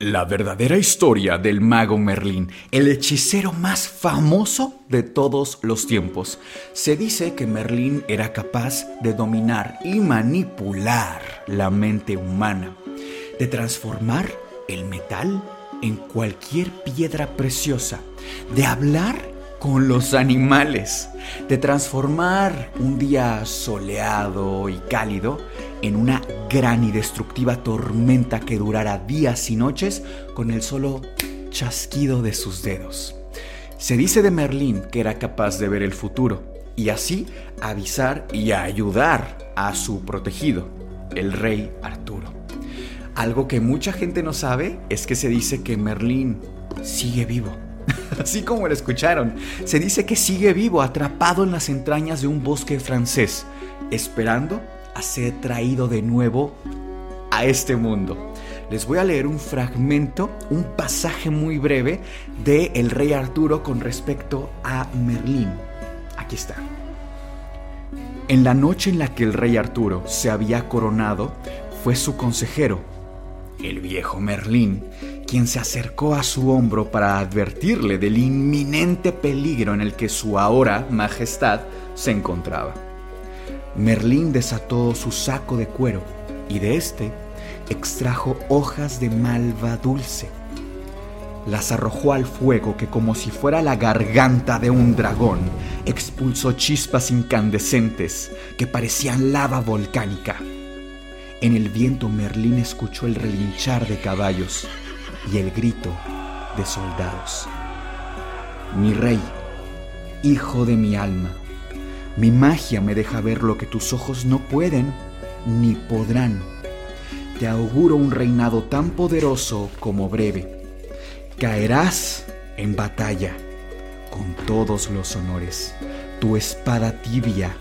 La verdadera historia del mago Merlín, el hechicero más famoso de todos los tiempos. Se dice que Merlín era capaz de dominar y manipular la mente humana, de transformar el metal en cualquier piedra preciosa, de hablar con los animales, de transformar un día soleado y cálido en una gran y destructiva tormenta que durara días y noches con el solo chasquido de sus dedos. Se dice de Merlín que era capaz de ver el futuro y así avisar y ayudar a su protegido, el rey Arturo. Algo que mucha gente no sabe es que se dice que Merlín sigue vivo. Así como lo escucharon, se dice que sigue vivo, atrapado en las entrañas de un bosque francés, esperando a ser traído de nuevo a este mundo. Les voy a leer un fragmento, un pasaje muy breve de El Rey Arturo con respecto a Merlín. Aquí está. En la noche en la que el Rey Arturo se había coronado, fue su consejero, el viejo Merlín, quien se acercó a su hombro para advertirle del inminente peligro en el que su ahora majestad se encontraba. Merlín desató su saco de cuero y de éste extrajo hojas de malva dulce. Las arrojó al fuego que como si fuera la garganta de un dragón, expulsó chispas incandescentes que parecían lava volcánica. En el viento Merlín escuchó el relinchar de caballos y el grito de soldados. Mi rey, hijo de mi alma, mi magia me deja ver lo que tus ojos no pueden ni podrán. Te auguro un reinado tan poderoso como breve. Caerás en batalla con todos los honores. Tu espada tibia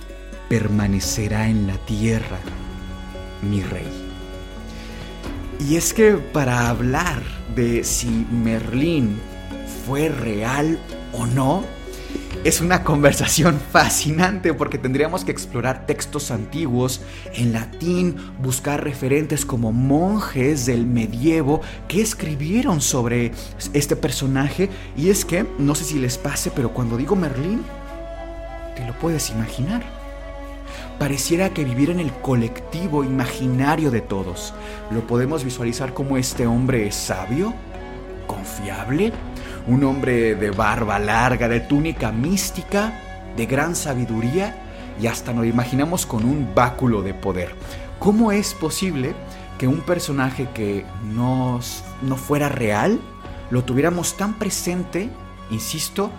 permanecerá en la tierra, mi rey. Y es que para hablar de si Merlín fue real o no, es una conversación fascinante porque tendríamos que explorar textos antiguos en latín, buscar referentes como monjes del medievo que escribieron sobre este personaje. Y es que, no sé si les pase, pero cuando digo Merlín, te lo puedes imaginar. Pareciera que viviera en el colectivo imaginario de todos. Lo podemos visualizar como este hombre sabio, confiable, un hombre de barba larga, de túnica mística, de gran sabiduría y hasta nos imaginamos con un báculo de poder. ¿Cómo es posible que un personaje que no, no fuera real lo tuviéramos tan presente, insisto,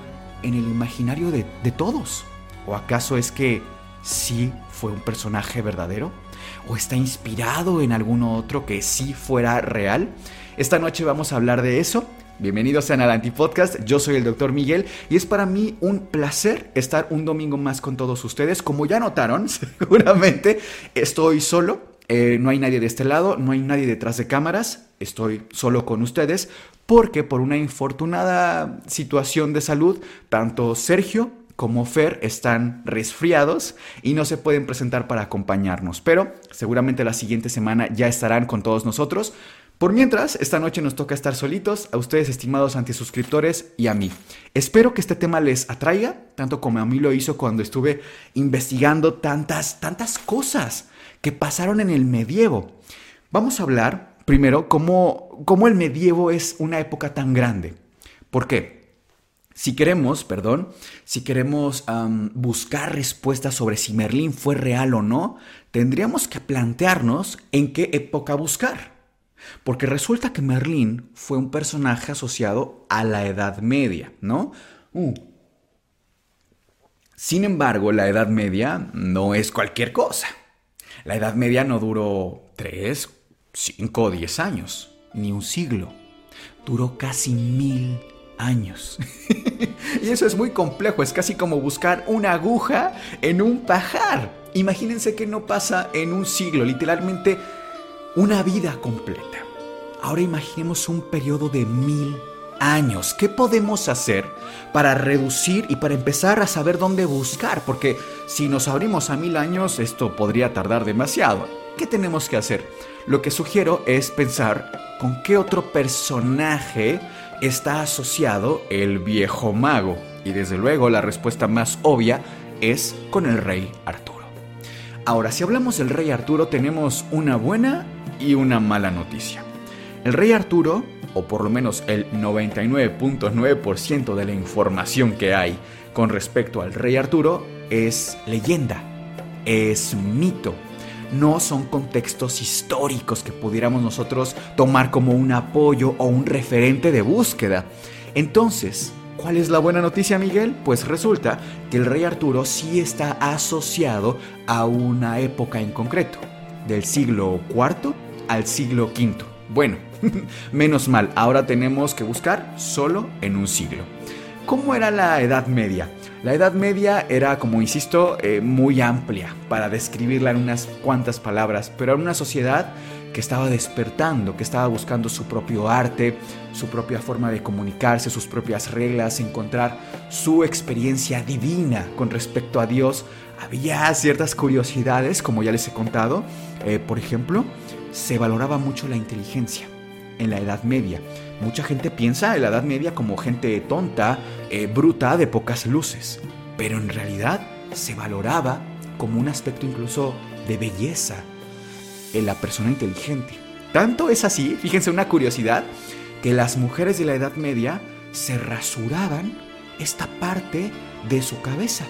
en el imaginario de, de todos? ¿O acaso es que sí fue un personaje verdadero? ¿O está inspirado en alguno otro que sí fuera real? Esta noche vamos a hablar de eso Bienvenidos a al Podcast, yo soy el Dr. Miguel y es para mí un placer estar un domingo más con todos ustedes. Como ya notaron, seguramente estoy solo, eh, no hay nadie de este lado, no hay nadie detrás de cámaras, estoy solo con ustedes porque por una infortunada situación de salud, tanto Sergio como Fer están resfriados y no se pueden presentar para acompañarnos, pero seguramente la siguiente semana ya estarán con todos nosotros. Por mientras, esta noche nos toca estar solitos, a ustedes estimados antisuscriptores y a mí. Espero que este tema les atraiga, tanto como a mí lo hizo cuando estuve investigando tantas, tantas cosas que pasaron en el medievo. Vamos a hablar primero cómo, cómo el medievo es una época tan grande. ¿Por qué? Si queremos, perdón, si queremos buscar respuestas sobre si Merlín fue real o no, tendríamos que plantearnos en qué época buscar. Porque resulta que Merlín fue un personaje asociado a la Edad Media, ¿no? Uh. Sin embargo, la Edad Media no es cualquier cosa. La Edad Media no duró tres, 5 o 10 años, ni un siglo. Duró casi mil años. y eso es muy complejo, es casi como buscar una aguja en un pajar. Imagínense que no pasa en un siglo, literalmente una vida completa. Ahora imaginemos un periodo de mil años. ¿Qué podemos hacer para reducir y para empezar a saber dónde buscar? Porque si nos abrimos a mil años, esto podría tardar demasiado. ¿Qué tenemos que hacer? Lo que sugiero es pensar con qué otro personaje está asociado el viejo mago. Y desde luego la respuesta más obvia es con el rey Arturo. Ahora, si hablamos del rey Arturo, tenemos una buena y una mala noticia. El rey Arturo, o por lo menos el 99.9% de la información que hay con respecto al rey Arturo, es leyenda, es mito. No son contextos históricos que pudiéramos nosotros tomar como un apoyo o un referente de búsqueda. Entonces, ¿Cuál es la buena noticia, Miguel? Pues resulta que el rey Arturo sí está asociado a una época en concreto, del siglo IV al siglo V. Bueno, menos mal, ahora tenemos que buscar solo en un siglo. ¿Cómo era la Edad Media? La Edad Media era, como insisto, eh, muy amplia para describirla en unas cuantas palabras, pero era una sociedad que estaba despertando, que estaba buscando su propio arte, su propia forma de comunicarse, sus propias reglas, encontrar su experiencia divina con respecto a Dios. Había ciertas curiosidades, como ya les he contado. Eh, por ejemplo, se valoraba mucho la inteligencia en la Edad Media. Mucha gente piensa en la Edad Media como gente tonta, eh, bruta, de pocas luces, pero en realidad se valoraba como un aspecto incluso de belleza en la persona inteligente. Tanto es así, fíjense una curiosidad, que las mujeres de la Edad Media se rasuraban esta parte de su cabeza,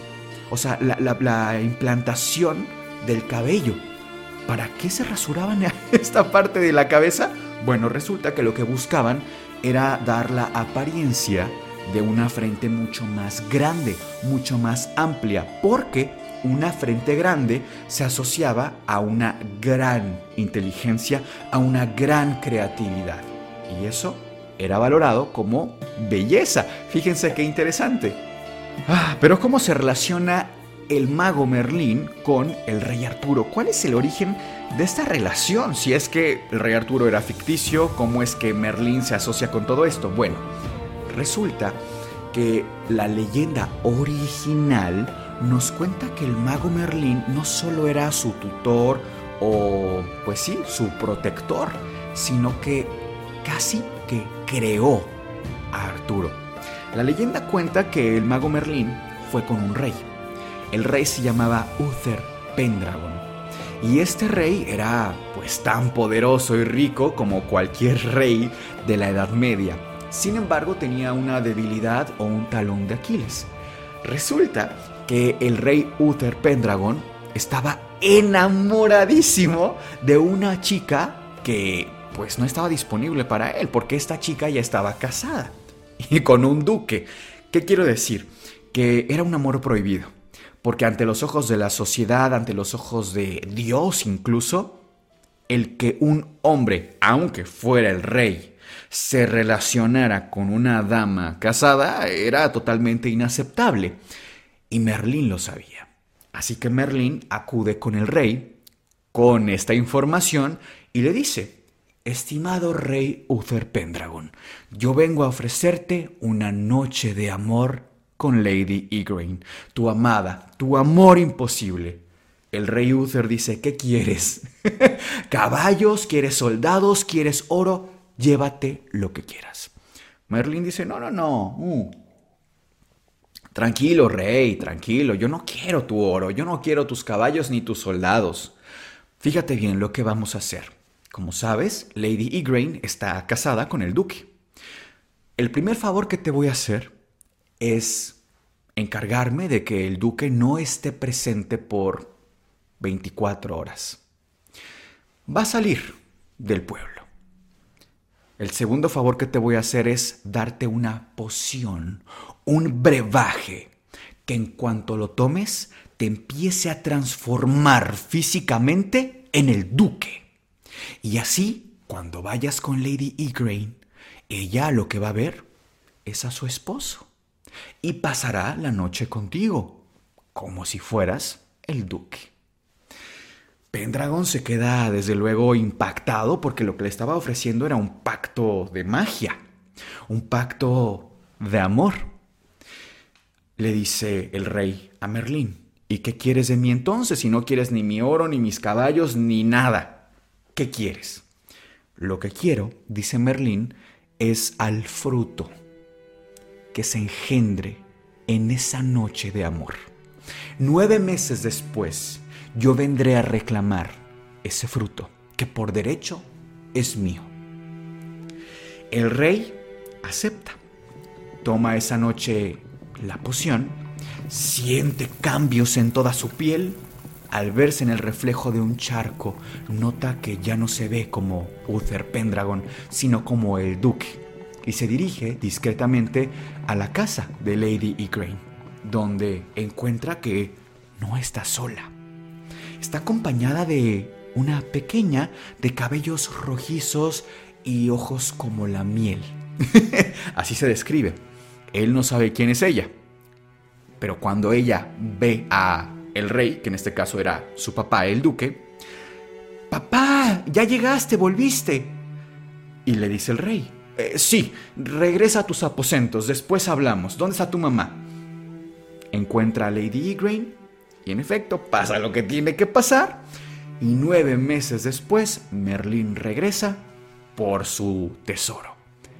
o sea, la, la implantación del cabello. ¿Para qué se rasuraban esta parte de la cabeza? Bueno, resulta que lo que buscaban era dar la apariencia de una frente mucho más grande, mucho más amplia, porque una frente grande se asociaba a una gran inteligencia, a una gran creatividad. Y eso era valorado como belleza. Fíjense qué interesante. Ah, pero ¿cómo se relaciona el mago Merlín con el rey Arturo? ¿Cuál es el origen de esta relación? Si es que el rey Arturo era ficticio, ¿cómo es que Merlín se asocia con todo esto? Bueno, resulta que la leyenda original nos cuenta que el mago Merlín no solo era su tutor o, pues sí, su protector, sino que casi que creó a Arturo. La leyenda cuenta que el mago Merlín fue con un rey. El rey se llamaba Uther Pendragon. Y este rey era pues tan poderoso y rico como cualquier rey de la Edad Media. Sin embargo, tenía una debilidad o un talón de Aquiles. Resulta que el rey Uther Pendragon estaba enamoradísimo de una chica que pues no estaba disponible para él porque esta chica ya estaba casada y con un duque. ¿Qué quiero decir? Que era un amor prohibido, porque ante los ojos de la sociedad, ante los ojos de Dios incluso, el que un hombre, aunque fuera el rey, se relacionara con una dama casada era totalmente inaceptable. Y Merlín lo sabía. Así que Merlín acude con el rey con esta información y le dice, Estimado rey Uther Pendragon, yo vengo a ofrecerte una noche de amor con Lady Igraine, tu amada, tu amor imposible. El rey Uther dice, ¿qué quieres? ¿Caballos? ¿Quieres soldados? ¿Quieres oro? Llévate lo que quieras. Merlin dice, no, no, no. Uh, Tranquilo, rey, tranquilo, yo no quiero tu oro, yo no quiero tus caballos ni tus soldados. Fíjate bien lo que vamos a hacer. Como sabes, Lady Igraine está casada con el duque. El primer favor que te voy a hacer es encargarme de que el duque no esté presente por 24 horas. Va a salir del pueblo. El segundo favor que te voy a hacer es darte una poción, un brebaje, que en cuanto lo tomes te empiece a transformar físicamente en el duque. Y así, cuando vayas con Lady Igraine, ella lo que va a ver es a su esposo y pasará la noche contigo, como si fueras el duque. Pendragon se queda desde luego impactado porque lo que le estaba ofreciendo era un pacto de magia, un pacto de amor. Le dice el rey a Merlín, ¿y qué quieres de mí entonces si no quieres ni mi oro, ni mis caballos, ni nada? ¿Qué quieres? Lo que quiero, dice Merlín, es al fruto que se engendre en esa noche de amor. Nueve meses después, yo vendré a reclamar ese fruto que por derecho es mío. El rey acepta, toma esa noche la poción, siente cambios en toda su piel, al verse en el reflejo de un charco, nota que ya no se ve como Uther Pendragon, sino como el duque, y se dirige discretamente a la casa de Lady Igraine, donde encuentra que no está sola está acompañada de una pequeña de cabellos rojizos y ojos como la miel. Así se describe. Él no sabe quién es ella. Pero cuando ella ve a el rey, que en este caso era su papá, el duque, Papá, ya llegaste, volviste. Y le dice el rey, eh, sí, regresa a tus aposentos, después hablamos. ¿Dónde está tu mamá? Encuentra a Lady Igraine y en efecto, pasa lo que tiene que pasar. Y nueve meses después, Merlín regresa por su tesoro.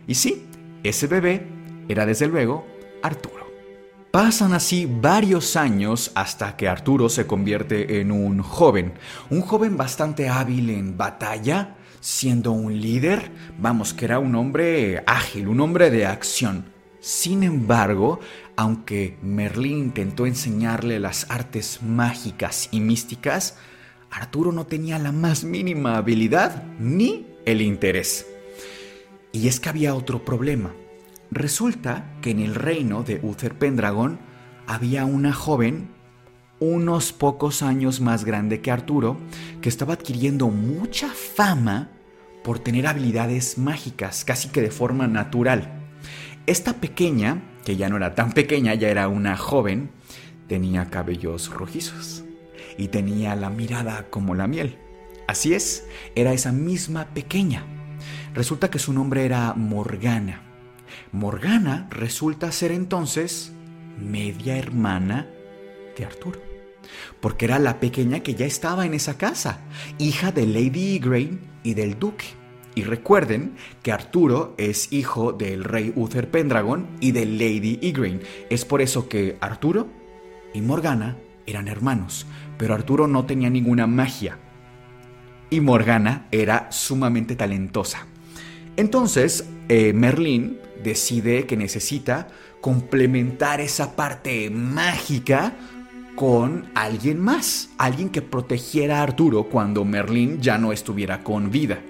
Y sí, ese bebé era desde luego Arturo. Pasan así varios años hasta que Arturo se convierte en un joven, un joven bastante hábil en batalla, siendo un líder, vamos, que era un hombre ágil, un hombre de acción. Sin embargo, aunque Merlín intentó enseñarle las artes mágicas y místicas, Arturo no tenía la más mínima habilidad ni el interés. Y es que había otro problema. Resulta que en el reino de Uther Pendragon había una joven unos pocos años más grande que Arturo que estaba adquiriendo mucha fama por tener habilidades mágicas, casi que de forma natural. Esta pequeña, que ya no era tan pequeña, ya era una joven, tenía cabellos rojizos y tenía la mirada como la miel. Así es, era esa misma pequeña. Resulta que su nombre era Morgana. Morgana resulta ser entonces media hermana de Arturo, porque era la pequeña que ya estaba en esa casa, hija de Lady Igraine y del duque. Y recuerden que Arturo es hijo del rey Uther Pendragon y de Lady Igraine. Es por eso que Arturo y Morgana eran hermanos, pero Arturo no tenía ninguna magia. Y Morgana era sumamente talentosa. Entonces, eh, Merlín decide que necesita complementar esa parte mágica con alguien más, alguien que protegiera a Arturo cuando Merlín ya no estuviera con vida.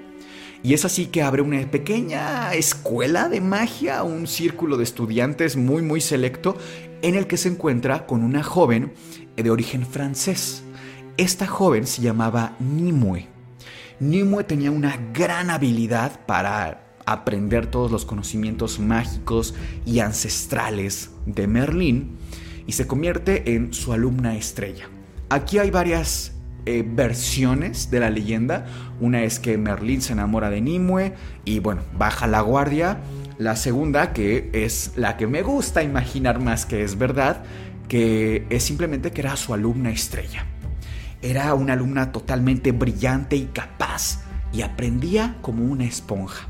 Y es así que abre una pequeña escuela de magia, un círculo de estudiantes muy muy selecto en el que se encuentra con una joven de origen francés. Esta joven se llamaba Nimue. Nimue tenía una gran habilidad para aprender todos los conocimientos mágicos y ancestrales de Merlín y se convierte en su alumna estrella. Aquí hay varias eh, versiones de la leyenda. Una es que Merlín se enamora de Nimue y bueno, baja la guardia. La segunda, que es la que me gusta imaginar más que es verdad, que es simplemente que era su alumna estrella. Era una alumna totalmente brillante y capaz y aprendía como una esponja.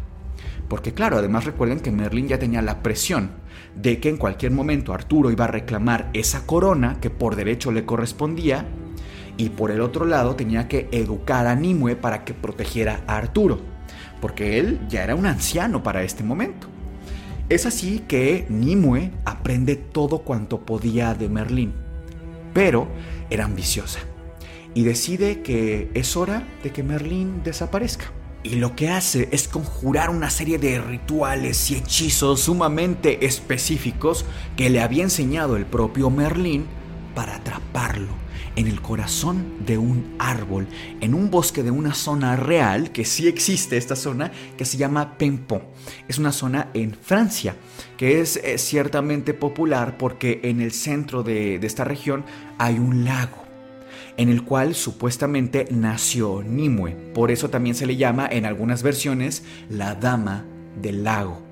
Porque claro, además recuerden que Merlín ya tenía la presión de que en cualquier momento Arturo iba a reclamar esa corona que por derecho le correspondía y por el otro lado tenía que educar a Nimue para que protegiera a Arturo, porque él ya era un anciano para este momento. Es así que Nimue aprende todo cuanto podía de Merlín, pero era ambiciosa y decide que es hora de que Merlín desaparezca. Y lo que hace es conjurar una serie de rituales y hechizos sumamente específicos que le había enseñado el propio Merlín para atraparlo en el corazón de un árbol, en un bosque de una zona real, que sí existe esta zona, que se llama Pempon. Es una zona en Francia, que es eh, ciertamente popular porque en el centro de, de esta región hay un lago en el cual supuestamente nació Nimue. Por eso también se le llama en algunas versiones la Dama del Lago.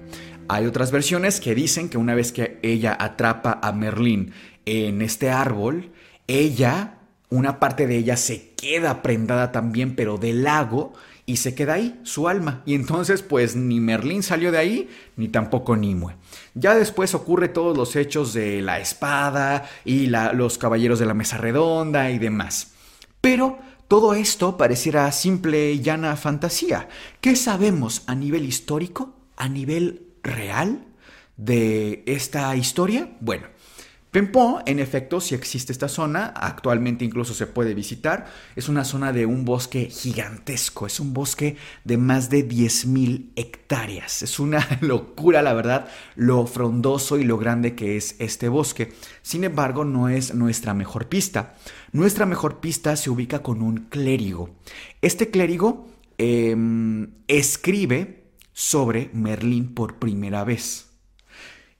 Hay otras versiones que dicen que una vez que ella atrapa a Merlín en este árbol, ella, una parte de ella se queda prendada también, pero del lago, y se queda ahí, su alma. Y entonces, pues ni Merlín salió de ahí, ni tampoco Nimue. Ya después ocurre todos los hechos de la espada y los caballeros de la mesa redonda y demás. Pero todo esto pareciera simple y llana fantasía. ¿Qué sabemos a nivel histórico, a nivel real de esta historia? Bueno, Pempó, en efecto, si existe esta zona, actualmente incluso se puede visitar, es una zona de un bosque gigantesco, es un bosque de más de 10.000 hectáreas, es una locura la verdad lo frondoso y lo grande que es este bosque, sin embargo no es nuestra mejor pista, nuestra mejor pista se ubica con un clérigo, este clérigo em, escribe sobre Merlín por primera vez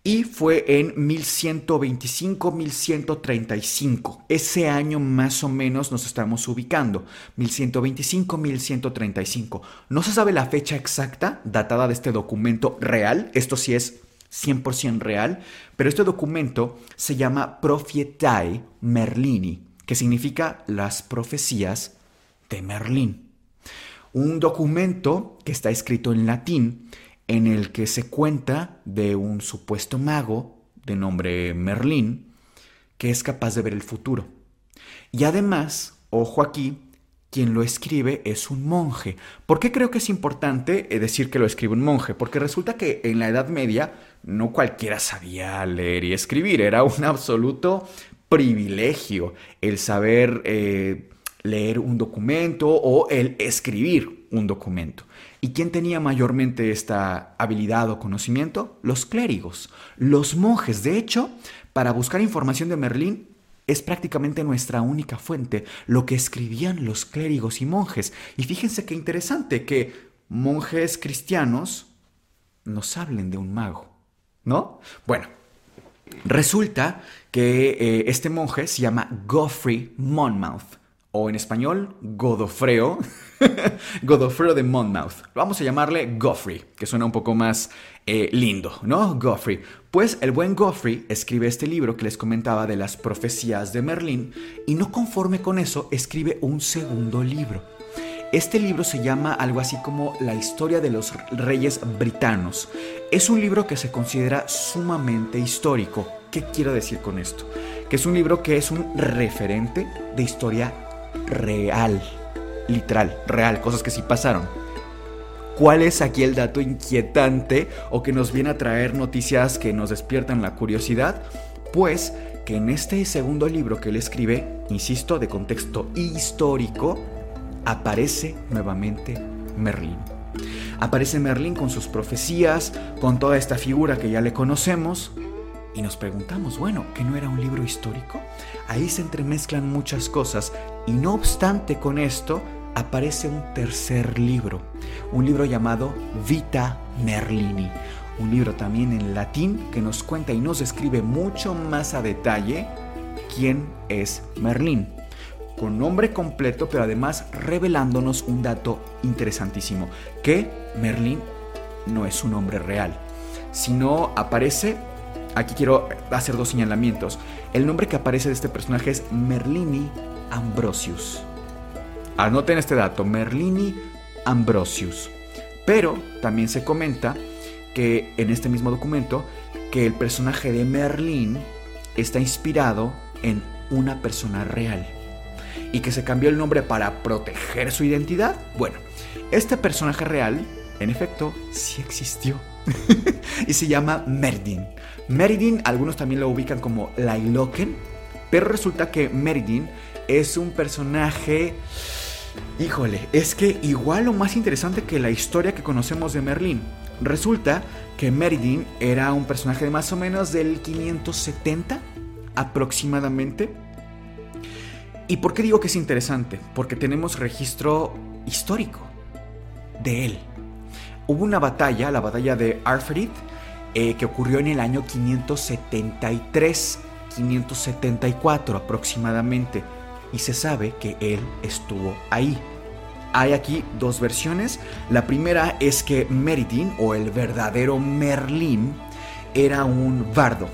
y fue en 1125-1135. Ese año más o menos nos estamos ubicando, 1125-1135. No se sabe la fecha exacta datada de este documento real, esto sí es 100% real, pero este documento se llama Profietae Merlini, que significa las profecías de Merlín. Un documento que está escrito en latín en el que se cuenta de un supuesto mago de nombre Merlín que es capaz de ver el futuro. Y además, ojo aquí, quien lo escribe es un monje. ¿Por qué creo que es importante eh, decir que lo escribe un monje? Porque resulta que en la Edad Media no cualquiera sabía leer y escribir, era un absoluto privilegio el saber eh, leer un documento o el escribir un documento. ¿Y quién tenía mayormente esta habilidad o conocimiento? Los clérigos, los monjes. De hecho, para buscar información de Merlín es prácticamente nuestra única fuente, lo que escribían los clérigos y monjes. Y fíjense qué interesante que monjes cristianos nos hablen de un mago, ¿no? Bueno, resulta que eh, este monje se llama Geoffrey Monmouth o en español, Godofreo, Godofreo de Monmouth. Vamos a llamarle Goffrey, que suena un poco más eh, lindo, ¿no? Goffrey. Pues el buen Goffrey escribe este libro que les comentaba de las profecías de Merlín y no conforme con eso, escribe un segundo libro. Este libro se llama algo así como La historia de los reyes britanos. Es un libro que se considera sumamente histórico. ¿Qué quiero decir con esto? Que es un libro que es un referente de historia real, literal, real, cosas que sí pasaron. ¿Cuál es aquí el dato inquietante o que nos viene a traer noticias que nos despiertan la curiosidad? Pues que en este segundo libro que él escribe, insisto, de contexto histórico, aparece nuevamente Merlín. Aparece Merlín con sus profecías, con toda esta figura que ya le conocemos, y nos preguntamos, bueno, ¿que no era un libro histórico? Ahí se entremezclan muchas cosas y no obstante con esto aparece un tercer libro, un libro llamado Vita Merlini, un libro también en latín que nos cuenta y nos describe mucho más a detalle quién es Merlín, con nombre completo pero además revelándonos un dato interesantísimo, que Merlín no es un nombre real, sino aparece Aquí quiero hacer dos señalamientos. El nombre que aparece de este personaje es Merlini Ambrosius. Anoten este dato, Merlini Ambrosius. Pero también se comenta que en este mismo documento que el personaje de Merlín está inspirado en una persona real y que se cambió el nombre para proteger su identidad. Bueno, este personaje real, en efecto, sí existió y se llama Merdin. Meridin, algunos también lo ubican como Lailoken, pero resulta que Meridin es un personaje... Híjole, es que igual lo más interesante que la historia que conocemos de Merlín. Resulta que Meridin era un personaje de más o menos del 570 aproximadamente. ¿Y por qué digo que es interesante? Porque tenemos registro histórico de él. Hubo una batalla, la batalla de Arfrid, eh, que ocurrió en el año 573, 574 aproximadamente, y se sabe que él estuvo ahí. Hay aquí dos versiones. La primera es que Meridin, o el verdadero Merlín, era un bardo,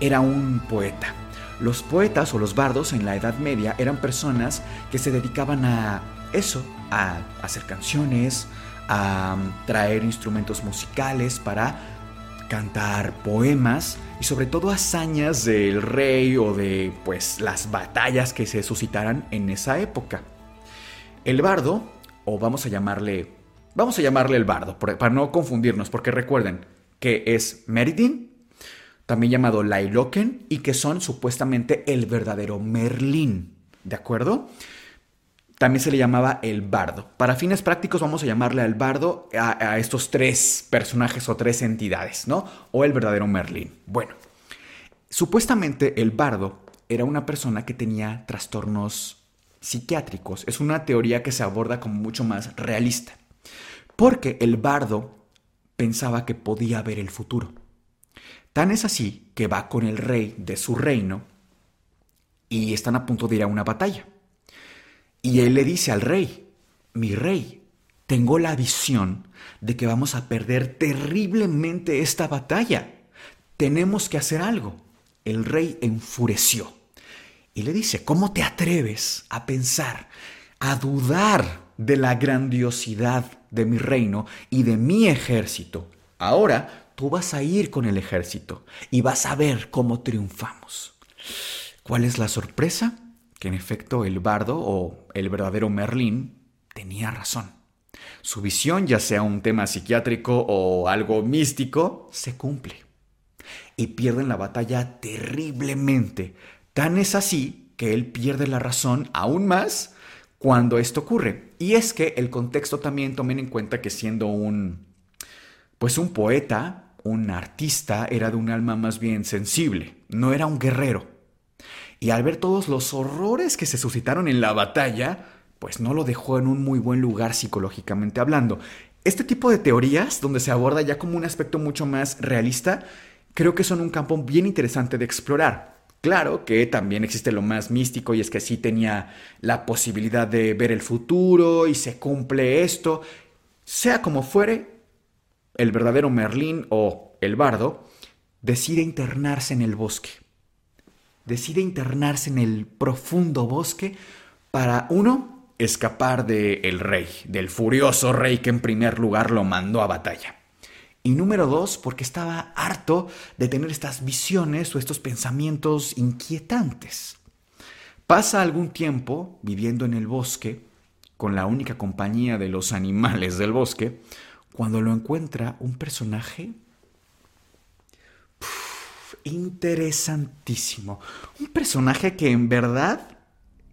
era un poeta. Los poetas o los bardos en la Edad Media eran personas que se dedicaban a eso, a hacer canciones, a traer instrumentos musicales para cantar poemas y sobre todo hazañas del rey o de pues las batallas que se suscitaran en esa época. El bardo, o vamos a llamarle vamos a llamarle el bardo para no confundirnos, porque recuerden que es Meridin, también llamado Lailoken, y que son supuestamente el verdadero Merlín, ¿de acuerdo? También se le llamaba el bardo. Para fines prácticos vamos a llamarle al bardo a, estos tres personajes o tres entidades, ¿no? O el verdadero Merlín. Bueno, supuestamente el bardo era una persona que tenía trastornos psiquiátricos. Es una teoría que se aborda como mucho más realista. Porque el bardo pensaba que podía ver el futuro. Tan es así que va con el rey de su reino y están a punto de ir a una batalla. Y él le dice al rey, mi rey, tengo la visión de que vamos a perder terriblemente esta batalla. Tenemos que hacer algo. El rey enfureció y le dice, ¿cómo te atreves a pensar, a dudar de la grandiosidad de mi reino y de mi ejército? Ahora tú vas a ir con el ejército y vas a ver cómo triunfamos. ¿Cuál es la sorpresa? Que en efecto el bardo o el verdadero Merlín tenía razón. Su visión, ya sea un tema psiquiátrico o algo místico, se cumple. Y pierden la batalla terriblemente. Tan es así que él pierde la razón aún más cuando esto ocurre. Y es que el contexto también tomen en cuenta que siendo un pues un poeta un artista era de un alma más bien sensible, no era un guerrero. Y al ver todos los horrores que se suscitaron en la batalla, pues no lo dejó en un muy buen lugar psicológicamente hablando. Este tipo de teorías, donde se aborda ya como un aspecto mucho más realista, creo que son un campo bien interesante de explorar. Claro que también existe lo más místico y es que sí tenía la posibilidad de ver el futuro y se cumple esto. Sea como fuere, el verdadero Merlín o el bardo decide internarse en el bosque. Decide internarse en el profundo bosque para, uno, escapar del rey, del furioso rey que en primer lugar lo mandó a batalla. Y número dos, porque estaba harto de tener estas visiones o estos pensamientos inquietantes. Pasa algún tiempo viviendo en el bosque, con la única compañía de los animales del bosque, cuando lo encuentra un personaje interesantísimo. Un personaje que en verdad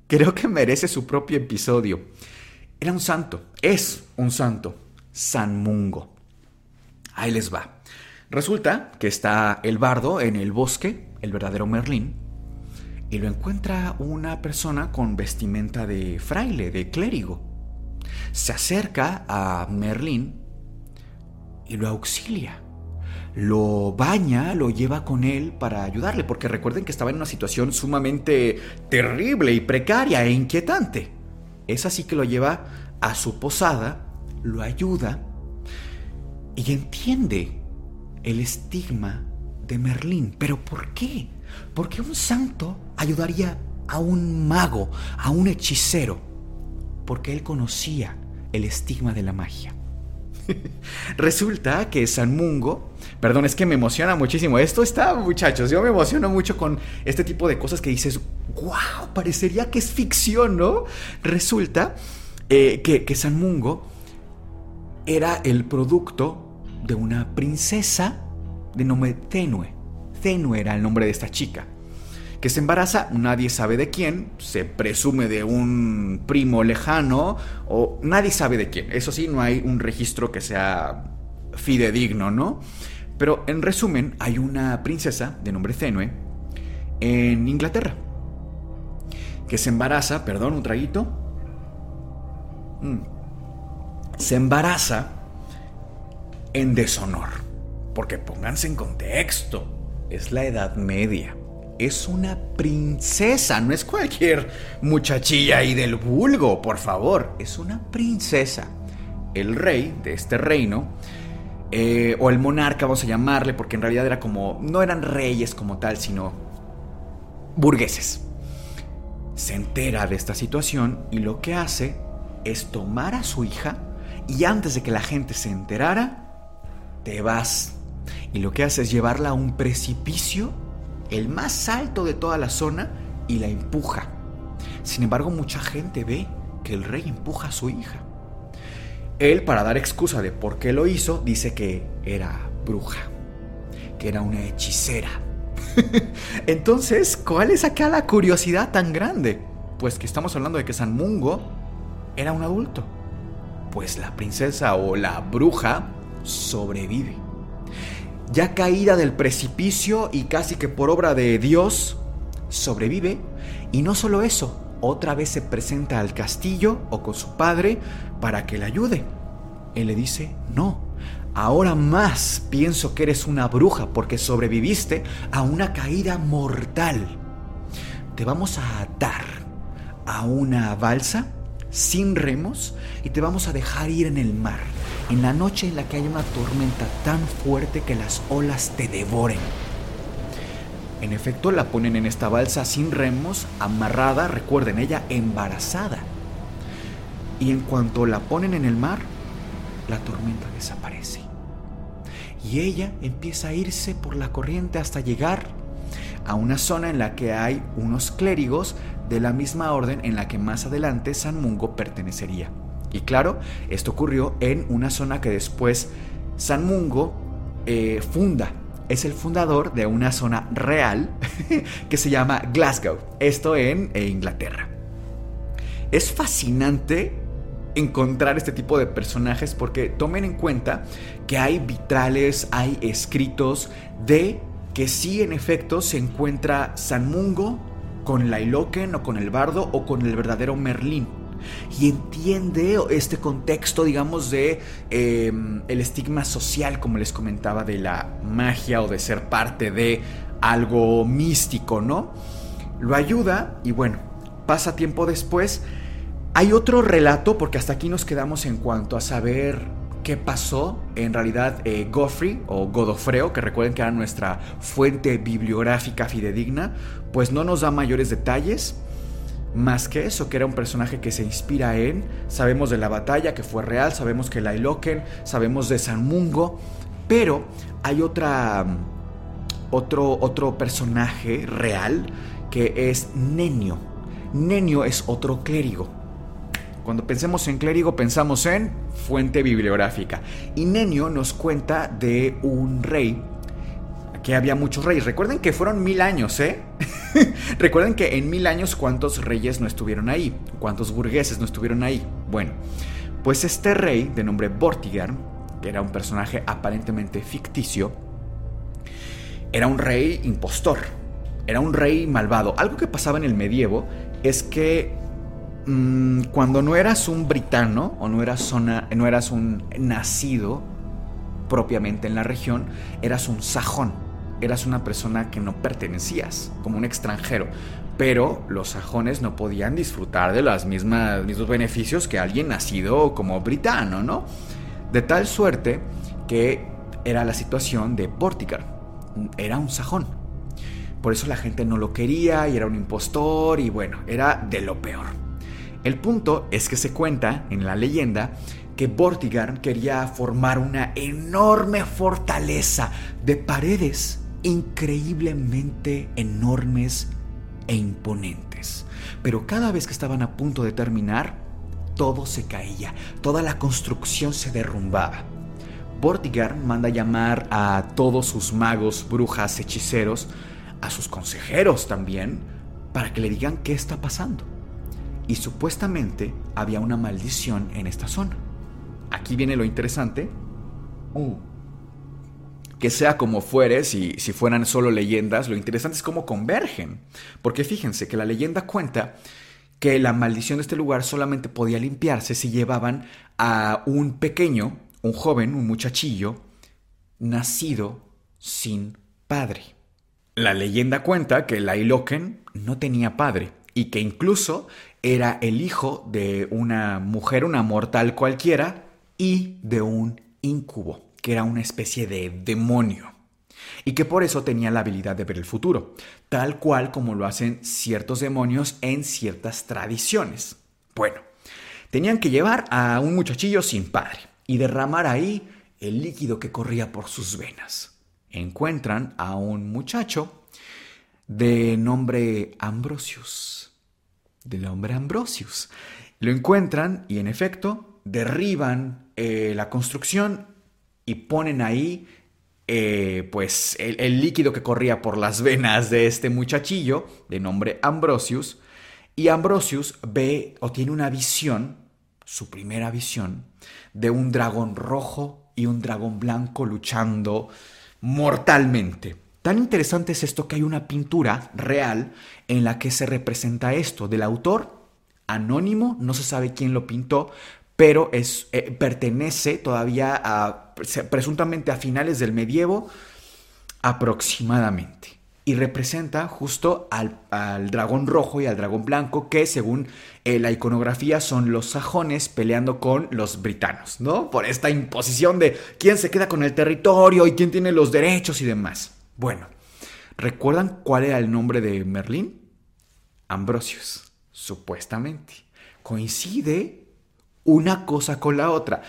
creo que merece su propio episodio. Era un santo, es un santo, San Mungo. Ahí les va. Resulta que está el bardo en el bosque, el verdadero Merlín, y lo encuentra una persona con vestimenta de fraile, de clérigo. Se acerca a Merlín y lo auxilia. Lo baña, lo lleva con él para ayudarle, porque recuerden que estaba en una situación sumamente terrible y precaria e inquietante. Es así que lo lleva a su posada, lo ayuda y entiende el estigma de Merlín. ¿Pero por qué? Porque un santo ayudaría a un mago, a un hechicero, porque él conocía el estigma de la magia. Resulta que San Mungo, perdón, es que me emociona muchísimo. Esto está, muchachos, yo me emociono mucho con este tipo de cosas que dices, wow, parecería que es ficción, ¿no? Resulta eh, que, que San Mungo era el producto de una princesa de nombre Tenue. Tenue era el nombre de esta chica que se embaraza, nadie sabe de quién, se presume de un primo lejano o nadie sabe de quién. Eso sí, no hay un registro que sea fidedigno, ¿no? Pero en resumen, hay una princesa de nombre Cenue en Inglaterra que se embaraza, perdón, un traguito. Mm. Se embaraza en deshonor. Porque pónganse en contexto. Es la Edad Media. Es una princesa, no es cualquier muchachilla ahí del vulgo, por favor. Es una princesa. El rey de este reino, eh, o el monarca, vamos a llamarle, porque en realidad era como, no eran reyes como tal, sino burgueses. Se entera de esta situación y lo que hace es tomar a su hija y antes de que la gente se enterara, te vas. Y lo que hace es llevarla a un precipicio, el más alto de toda la zona, y la empuja. Sin embargo, mucha gente ve que el rey empuja a su hija. Él, para dar excusa de por qué lo hizo, dice que era bruja, que era una hechicera. Entonces, ¿cuál es acá la curiosidad tan grande? Pues que estamos hablando de que San Mungo era un adulto. Pues la princesa o la bruja sobrevive. Ya caída del precipicio y casi que por obra de Dios, sobrevive. Y no solo eso, otra vez se presenta al castillo o con su padre para que le ayude. Él le dice, no, ahora más pienso que eres una bruja porque sobreviviste a una caída mortal. Te vamos a atar a una balsa sin remos y te vamos a dejar ir en el mar, en la noche en la que hay una tormenta tan fuerte que las olas te devoren. En efecto, la ponen en esta balsa sin remos, amarrada, recuerden, ella embarazada. Y en cuanto la ponen en el mar, la tormenta desaparece. Y ella empieza a irse por la corriente hasta llegar a una zona en la que hay unos clérigos de la misma orden en la que más adelante San Mungo pertenecería. Y claro, esto ocurrió en una zona que después San Mungo eh, funda es el fundador de una zona real que se llama Glasgow, esto en eh, Inglaterra. Es fascinante encontrar este tipo de personajes porque tomen en cuenta que hay vitrales, hay escritos de que sí en efecto se encuentra San Mungo con Lailoken o con el bardo o con el verdadero Merlín y entiende este contexto, digamos, de em, el estigma social, como les comentaba, de la magia o de ser parte de algo místico, ¿no? Lo ayuda y bueno, pasa tiempo después. Hay otro relato, porque hasta aquí nos quedamos en cuanto a saber qué pasó. En realidad, eh, Goffrey o Godofreo, que recuerden que era nuestra fuente bibliográfica fidedigna, pues no nos da mayores detalles. Más que eso, que era un personaje que se inspira en, sabemos de la batalla que fue real, sabemos que la Iloken, sabemos de San Mungo, pero hay otra, otro, otro personaje real que es Nenio. Nenio es otro clérigo. Cuando pensemos en clérigo pensamos en fuente bibliográfica. Y Nenio nos cuenta de un rey que había muchos reyes. Recuerden que fueron mil años, ¿eh? Recuerden que en mil años cuántos reyes no estuvieron ahí, cuántos burgueses no estuvieron ahí. Bueno, pues este rey de nombre Vortigar, que era un personaje aparentemente ficticio, era un rey impostor, era un rey malvado. Algo que pasaba en el medievo es que mm, cuando no eras un britano o no eras, no eras un nacido propiamente en la región, eras un sajón eras una persona que no pertenecías, como un extranjero. Pero los sajones no podían disfrutar de los mismos beneficios que alguien nacido como britano, ¿no? De tal suerte que era la situación de Vortigar. Era un sajón. Por eso la gente no lo quería y era un impostor y bueno, era de lo peor. El punto es que se cuenta en la leyenda que Vortigar quería formar una enorme fortaleza de paredes increíblemente enormes e imponentes. Pero cada vez que estaban a punto de terminar, todo se caía, toda la construcción se derrumbaba. Vortigar manda llamar a todos sus magos, brujas, hechiceros, a sus consejeros también, para que le digan qué está pasando. Y supuestamente había una maldición en esta zona. Aquí viene lo interesante. Uh que sea como fuere, si, si fueran solo leyendas, lo interesante es cómo convergen. Porque fíjense que la leyenda cuenta que la maldición de este lugar solamente podía limpiarse si llevaban a un pequeño, un joven, un muchachillo, nacido sin padre. La leyenda cuenta que Lailoken no tenía padre y que incluso era el hijo de una mujer, una mortal cualquiera, y de un incubo que era una especie de demonio y que por eso tenía la habilidad de ver el futuro, tal cual como lo hacen ciertos demonios en ciertas tradiciones. Bueno, tenían que llevar a un muchachillo sin padre y derramar ahí el líquido que corría por sus venas. Encuentran a un muchacho de nombre Ambrosius. De nombre Ambrosius. Lo encuentran y en efecto derriban eh, la construcción y ponen ahí eh, pues el, líquido que corría por las venas de este muchachillo de nombre Ambrosius. Y Ambrosius ve o tiene una visión, su primera visión, de un dragón rojo y un dragón blanco luchando mortalmente. Tan interesante es esto que hay una pintura real en la que se representa esto del autor anónimo, no se sabe quién lo pintó, pero es, eh, pertenece todavía a, presuntamente a finales del medievo aproximadamente. Y representa justo al, dragón rojo y al dragón blanco, que según eh, la iconografía son los sajones peleando con los britanos, ¿no? Por esta imposición de quién se queda con el territorio y quién tiene los derechos y demás. Bueno, ¿recuerdan cuál era el nombre de Merlín? Ambrosius, supuestamente. Coincide una cosa con la otra.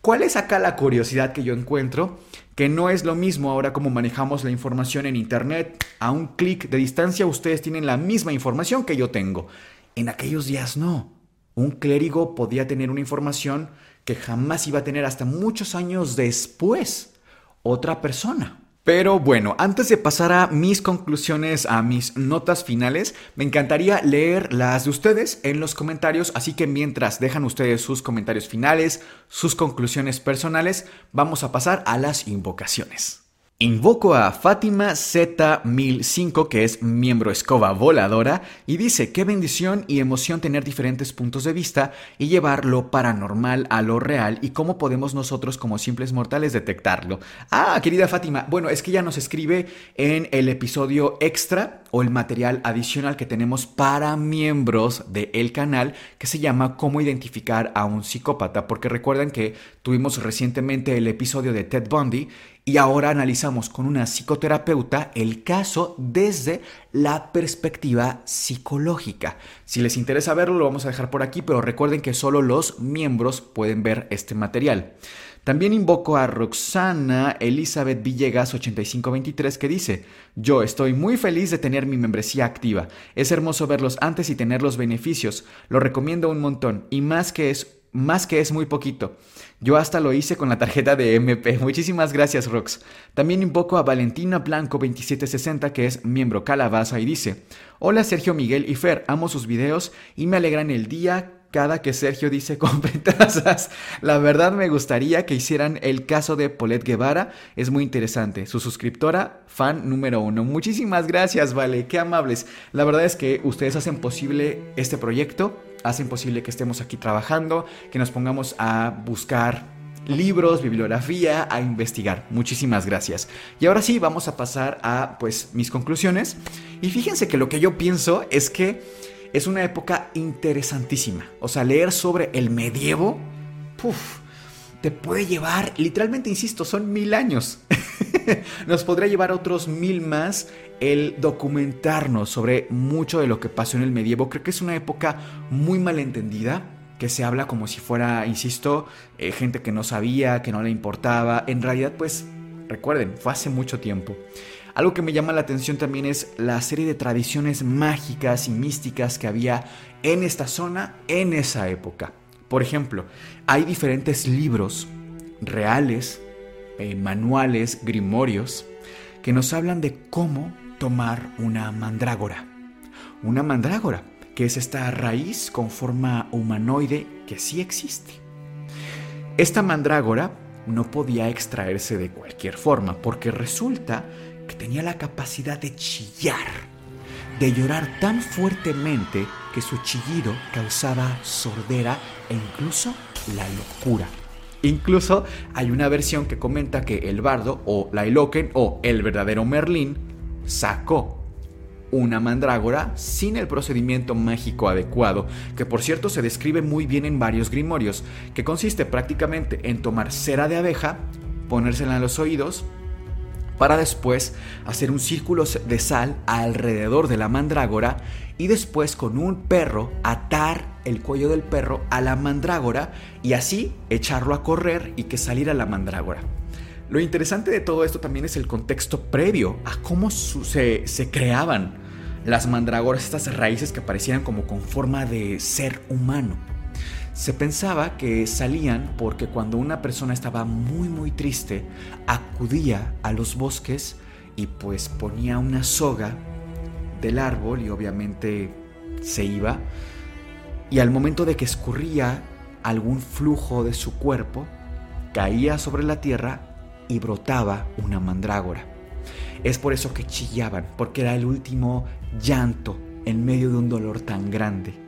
¿Cuál es acá la curiosidad que yo encuentro? Que no es lo mismo ahora como manejamos la información en Internet. A un clic de distancia ustedes tienen la misma información que yo tengo. En aquellos días no. Un clérigo podía tener una información que jamás iba a tener hasta muchos años después otra persona. Pero bueno, antes de pasar a mis conclusiones, a mis notas finales, me encantaría leer las de ustedes en los comentarios, así que mientras dejan ustedes sus comentarios finales, sus conclusiones personales, vamos a pasar a las invocaciones. Invoco a Fátima Z1005, que es miembro escoba voladora, y dice, qué bendición y emoción tener diferentes puntos de vista y llevar lo paranormal a lo real y cómo podemos nosotros como simples mortales detectarlo. Ah, querida Fátima, bueno, es que ya nos escribe en el episodio extra o el material adicional que tenemos para miembros del canal que se llama Cómo identificar a un psicópata, porque recuerden que tuvimos recientemente el episodio de Ted Bundy y ahora analizamos con una psicoterapeuta el caso desde la perspectiva psicológica. Si les interesa verlo, lo vamos a dejar por aquí, pero recuerden que solo los miembros pueden ver este material. También invoco a Roxana Elizabeth Villegas 8523 que dice, yo estoy muy feliz de tener mi membresía activa. Es hermoso verlos antes y tener los beneficios. Lo recomiendo un montón y más que es más que es muy poquito. Yo hasta lo hice con la tarjeta de MP. Muchísimas gracias, Rox. También invoco a Valentina Blanco 2760, que es miembro Calabaza, y dice: Hola Sergio Miguel y Fer, amo sus videos y me alegran el día cada que Sergio dice compre tazas. La verdad me gustaría que hicieran el caso de Polet Guevara. Es muy interesante. Su suscriptora, fan número uno. Muchísimas gracias, vale. Qué amables. La verdad es que ustedes hacen posible este proyecto hacen posible que estemos aquí trabajando, que nos pongamos a buscar libros, bibliografía, a investigar. Muchísimas gracias. Y ahora sí, vamos a pasar a pues mis conclusiones. Y fíjense que lo que yo pienso es que es una época interesantísima. O sea, leer sobre el medievo, puff, te puede llevar, literalmente insisto, son mil años. Nos podría llevar otros mil más el documentarnos sobre mucho de lo que pasó en el medievo. Creo que es una época muy malentendida, que se habla como si fuera, insisto, eh, gente que no sabía, que no le importaba. En realidad, pues, recuerden, fue hace mucho tiempo. Algo que me llama la atención también es la serie de tradiciones mágicas y místicas que había en esta zona en esa época. Por ejemplo, hay diferentes libros reales, eh, manuales, grimorios, que nos hablan de cómo tomar una mandrágora. Una mandrágora, que es esta raíz con forma humanoide que sí existe. Esta mandrágora no podía extraerse de cualquier forma, porque resulta que tenía la capacidad de chillar, de llorar tan fuertemente que su chillido causaba sordera e incluso la locura. Incluso hay una versión que comenta que el bardo o la Iloquen o el verdadero Merlín sacó una mandrágora sin el procedimiento mágico adecuado, que por cierto se describe muy bien en varios grimorios, que consiste prácticamente en tomar cera de abeja, ponérsela en los oídos, para después hacer un círculo de sal alrededor de la mandrágora y después con un perro atar el cuello del perro a la mandrágora y así echarlo a correr y que saliera la mandrágora. Lo interesante de todo esto también es el contexto previo a cómo se, creaban las mandrágoras, estas raíces que parecían como con forma de ser humano. Se pensaba que salían porque cuando una persona estaba muy muy triste, acudía a los bosques y pues ponía una soga del árbol y obviamente se iba. Y al momento de que escurría algún flujo de su cuerpo, caía sobre la tierra y brotaba una mandrágora. Es por eso que chillaban, porque era el último llanto en medio de un dolor tan grande.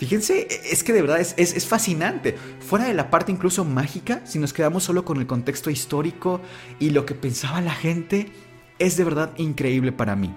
Fíjense, es que de verdad es, es, fascinante. Fuera de la parte incluso mágica, si nos quedamos solo con el contexto histórico y lo que pensaba la gente, es de verdad increíble para mí.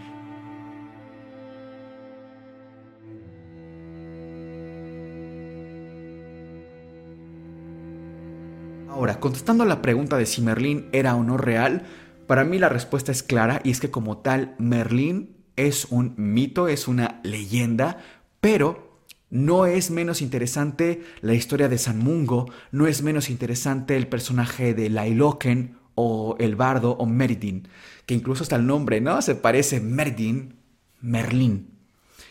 Ahora, contestando a la pregunta de si Merlín era o no real, para mí la respuesta es clara y es que como tal, Merlín es un mito, es una leyenda, pero no es menos interesante la historia de San Mungo, no es menos interesante el personaje de Lailoken o el bardo o Meridin, que incluso hasta el nombre, ¿no? Se parece Meridin, Merlín.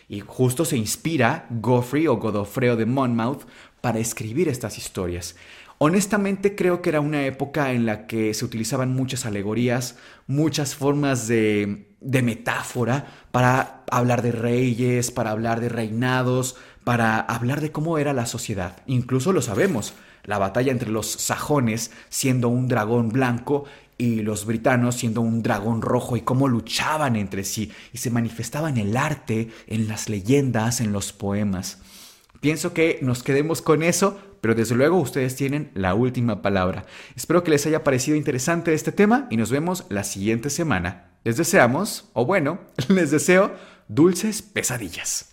Y justo se inspira Geoffrey o Godofreo de Monmouth para escribir estas historias. Honestamente creo que era una época en la que se utilizaban muchas alegorías, muchas formas de, de metáfora para hablar de reyes, para hablar de reinados, para hablar de cómo era la sociedad. Incluso lo sabemos, la batalla entre los sajones siendo un dragón blanco y los britanos siendo un dragón rojo y cómo luchaban entre sí y se manifestaba en el arte, en las leyendas, en los poemas. Pienso que nos quedemos con eso, pero desde luego ustedes tienen la última palabra. Espero que les haya parecido interesante este tema y nos vemos la siguiente semana. Les deseamos, o bueno, les deseo dulces pesadillas.